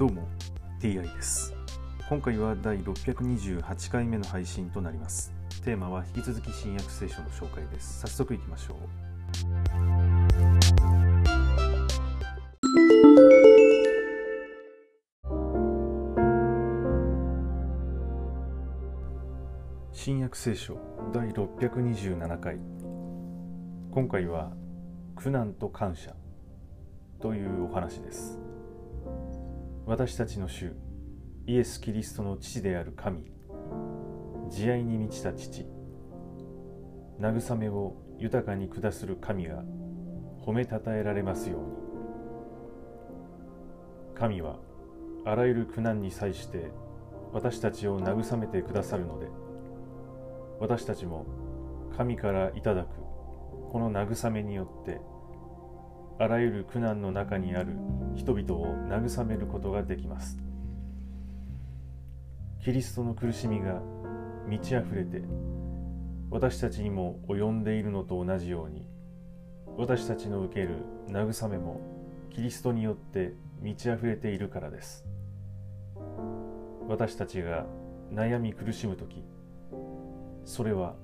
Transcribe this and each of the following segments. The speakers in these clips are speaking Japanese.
どうも TI です。今回は第628回目の配信となります。テーマは引き続き新約聖書の紹介です。早速いきましょう。新約聖書第627回。今回は苦難と感謝というお話です。私たちの主イエス・キリストの父である神慈愛に満ちた父慰めを豊かに下する神が褒めたたえられますように。神はあらゆる苦難に際して私たちを慰めてくださるので私たちも神からいただくこの慰めによってあらゆる苦難の中にある人々を慰めることができます。キリストの苦しみが満ち溢れて私たちにも及んでいるのと同じように私たちの受ける慰めもキリストによって満ち溢れているからです。私たちが悩み苦しむ時それは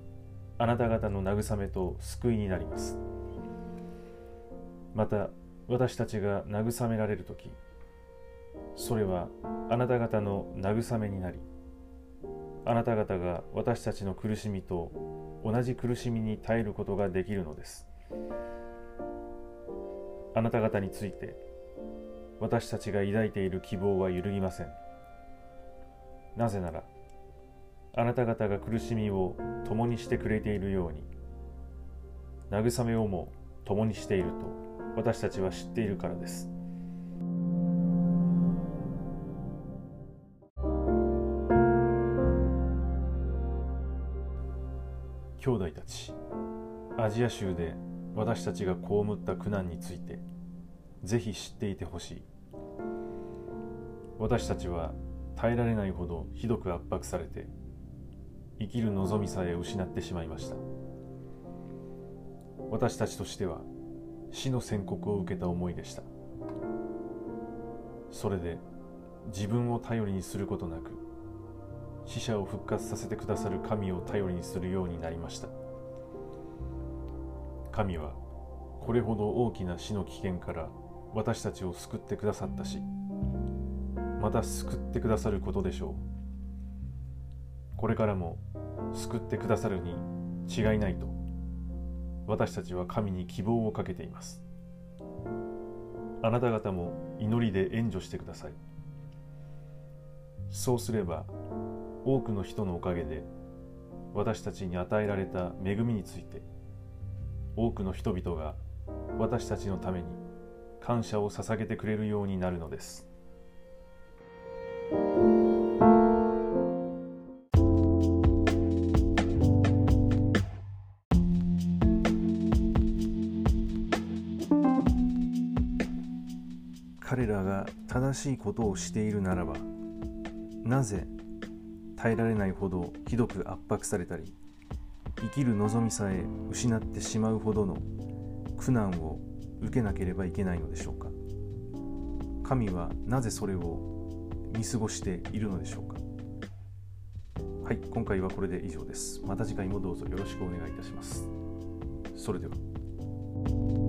あなた方の慰めと救いになります。また私たちが慰められる時それはあなた方の慰めになりあなた方が私たちの苦しみと同じ苦しみに耐えることができるのです。あなた方について私たちが抱いている希望は揺るぎません。なぜならあなた方が苦しみを共にしてくれているように慰めをも共にしていると私たちは知っているからです。兄弟たちアジア州で私たちが被った苦難についてぜひ知っていてほしい。私たちは耐えられないほどひどく圧迫されて生きる望みさえ失ってしまいました。私たちとしては死の宣告を受けた思いでした。それで自分を頼りにすることなく死者を復活させてくださる神を頼りにするようになりました。神はこれほど大きな死の危険から私たちを救ってくださったしまた救ってくださることでしょう。これからも救ってくださるに違いないと。私たちは神に希望をかけていますあなた方も祈りで援助してくださいそうすれば多くの人のおかげで私たちに与えられた恵みについて多くの人々が私たちのために感謝を捧げてくれるようになるのです。彼らが正しいことをしているならばなぜ耐えられないほどひどく圧迫されたり生きる望みさえ失ってしまうほどの苦難を受けなければいけないのでしょうか。神はなぜそれを見過ごしているのでしょうか。はい今回はこれで以上です。また次回もどうぞよろしくお願いいたします。それでは。